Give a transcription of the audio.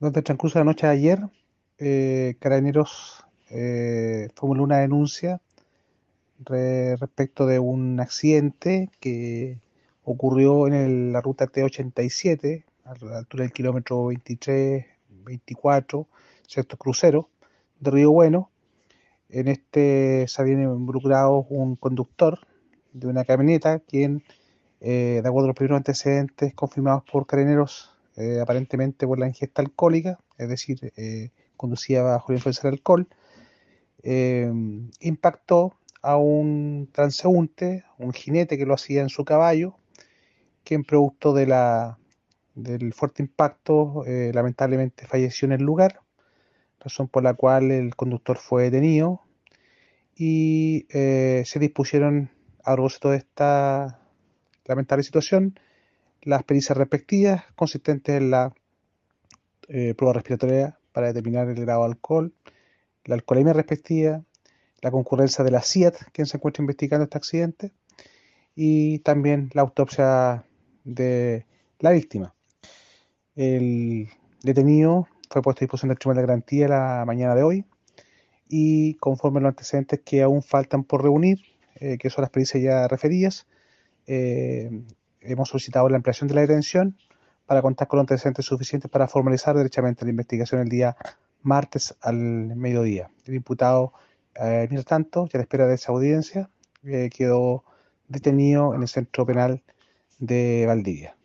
El transcurso la noche de ayer, eh, Carabineros eh, formuló una denuncia respecto de un accidente que ocurrió en la ruta T87, a la altura del kilómetro 23, 24, sector crucero de Río Bueno. En este se había involucrado un conductor de una camioneta, quien, eh, de acuerdo a los primeros antecedentes confirmados por carabineros, eh, aparentemente por la ingesta alcohólica, es decir, eh, conducía bajo la influencia del alcohol, impactó a un transeúnte, un jinete que lo hacía en su caballo, quien producto del fuerte impacto lamentablemente falleció en el lugar, razón por la cual el conductor fue detenido y se dispusieron a propósito de esta lamentable situación, las pericias respectivas consistentes en la eh, prueba respiratoria para determinar el grado de alcohol, la alcoholemia respectiva, la concurrencia de la CIAT, quien se encuentra investigando este accidente, y también la autopsia de la víctima. El detenido fue puesto a disposición del Tribunal de Garantía la mañana de hoy y conforme a los antecedentes que aún faltan por reunir, eh, que son las pericias ya referidas, eh, hemos solicitado la ampliación de la detención para contar con los antecedentes suficientes para formalizar derechamente la investigación el día martes al mediodía. El imputado, eh, mientras tanto, ya a la espera de esa audiencia, quedó detenido en el centro penal de Valdivia.